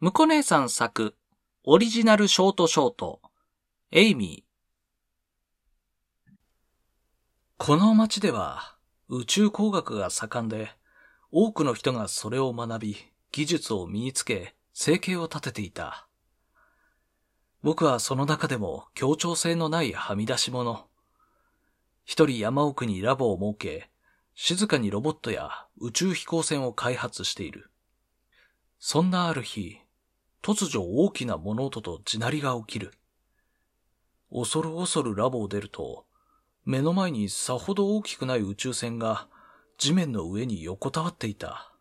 むこ姉さん作、オリジナルショートショート、エイミー。この街では宇宙工学が盛んで、多くの人がそれを学び、技術を身につけ、生計を立てていた。僕はその中でも協調性のないはみ出し者。一人山奥にラボを設け、静かにロボットや宇宙飛行船を開発している。そんなある日、突如大きな物音と地鳴りが起きる。恐る恐るラボを出ると、目の前にさほど大きくない宇宙船が地面の上に横たわっていた。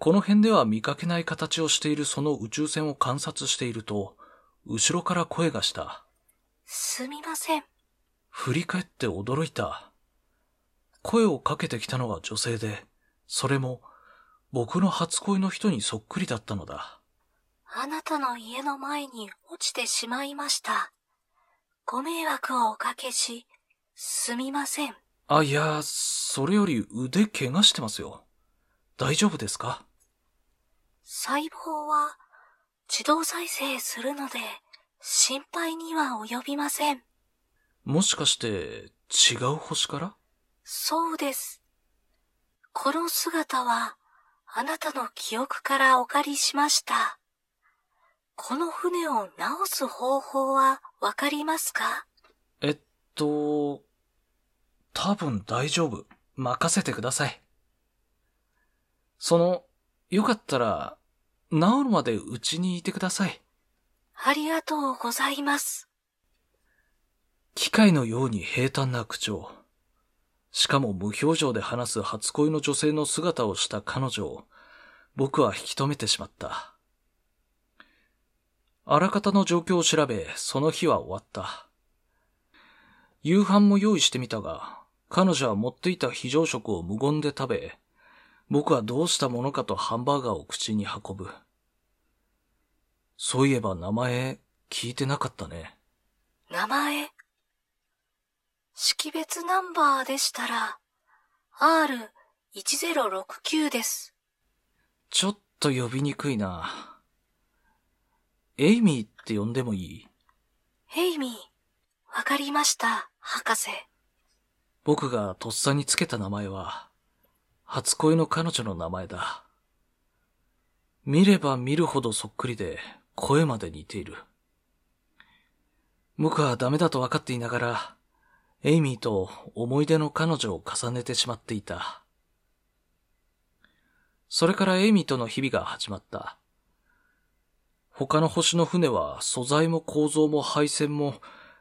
この辺では見かけない形をしているその宇宙船を観察していると、後ろから声がした。すみません。振り返って驚いた。声をかけてきたのは女性で、それも僕の初恋の人にそっくりだったのだ。あなたの家の前に落ちてしまいました。ご迷惑をおかけし、すみません。あ、いや、それより腕怪我してますよ。大丈夫ですか？細胞は自動再生するので心配には及びません。もしかして違う星から？そうです。この姿はあなたの記憶からお借りしました。この船を直す方法はわかりますか？えっと、多分大丈夫。任せてください。その、よかったら、治るまでうちにいてください。ありがとうございます。機械のように平坦な口調。しかも無表情で話す初恋の女性の姿をした彼女を、僕は引き止めてしまった。あらかたの状況を調べ、その日は終わった。夕飯も用意してみたが、彼女は持っていた非常食を無言で食べ、僕はどうしたものかとハンバーガーを口に運ぶ。そういえば名前聞いてなかったね。名前？識別ナンバーでしたら、R1069 です。ちょっと呼びにくいな。エイミーって呼んでもいい？エイミー、わかりました、博士。僕がとっさにつけた名前は、初恋の彼女の名前だ。見れば見るほどそっくりで、声まで似ている。僕はダメだと分かっていながら、エイミーと思い出の彼女を重ねてしまっていた。それからエイミーとの日々が始まった。他の星の船は素材も構造も配線も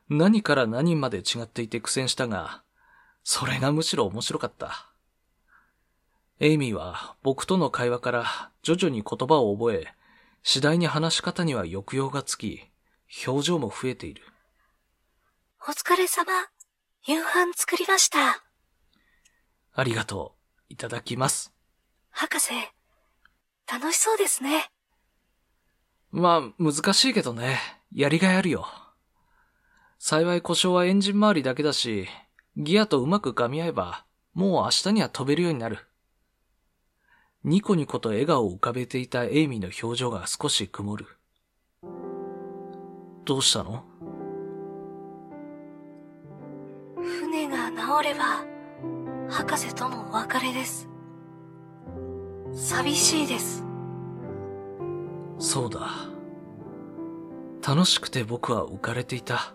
何から何まで違っていて苦戦したが、それがむしろ面白かった。エイミーは僕との会話から徐々に言葉を覚え、次第に話し方には抑揚がつき、表情も増えている。お疲れ様。夕飯作りました。ありがとう。いただきます。博士、楽しそうですね。まあ、難しいけどね。やりがいあるよ。幸い故障はエンジン周りだけだし、ギアとうまく噛み合えば、もう明日には飛べるようになる。ニコニコと笑顔を浮かべていたエイミーの表情が少し曇る。どうしたの？船が治れば、博士ともお別れです。寂しいです。そうだ。楽しくて僕は浮かれていた。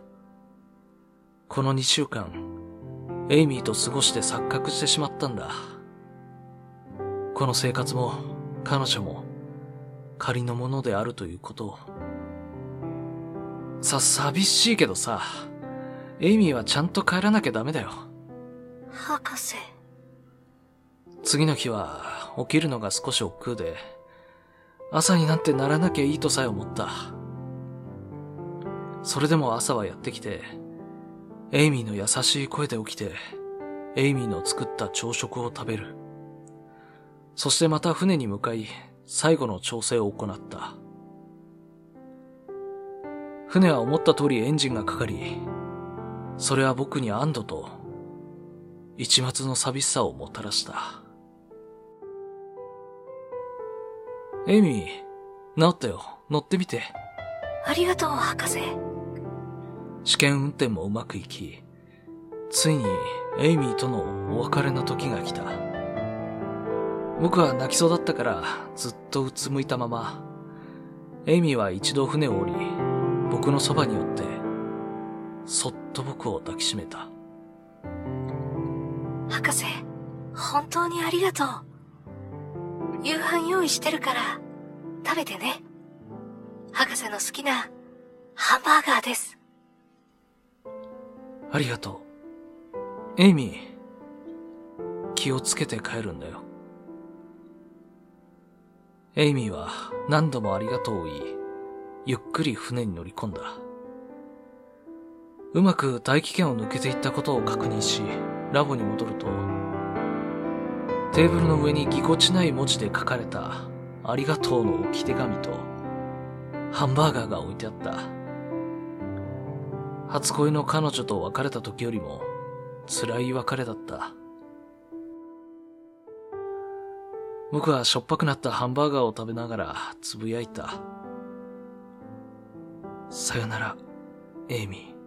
この2週間、エイミーと過ごして錯覚してしまったんだ。この生活も彼女も仮のものであるということを。さ、寂しいけどさ、エイミーはちゃんと帰らなきゃダメだよ。博士。次の日は起きるのが少し億劫で、朝になってならなきゃいいとさえ思った。それでも朝はやってきて、エイミーの優しい声で起きて、エイミーの作った朝食を食べる。そしてまた船に向かい、最後の調整を行った。船は思った通りエンジンがかかり、それは僕に安堵と、一末の寂しさをもたらした。エイミー、治ったよ。乗ってみて。ありがとう、博士。試験運転もうまくいき、ついにエイミーとのお別れの時が来た。僕は泣きそうだったからずっとうつむいたまま、エイミーは一度船を降り、僕のそばに寄って、そっと僕を抱きしめた。博士、本当にありがとう。夕飯用意してるから食べてね。博士の好きなハンバーガーです。ありがとう。エイミー、気をつけて帰るんだよ。エイミーは何度もありがとうを言い、ゆっくり船に乗り込んだ。うまく大気圏を抜けていったことを確認し、ラボに戻ると、テーブルの上にぎこちない文字で書かれたありがとうの置き手紙と、ハンバーガーが置いてあった。初恋の彼女と別れた時よりも辛い別れだった。僕はしょっぱくなったハンバーガーを食べながらつぶやいた。さよなら、エイミー。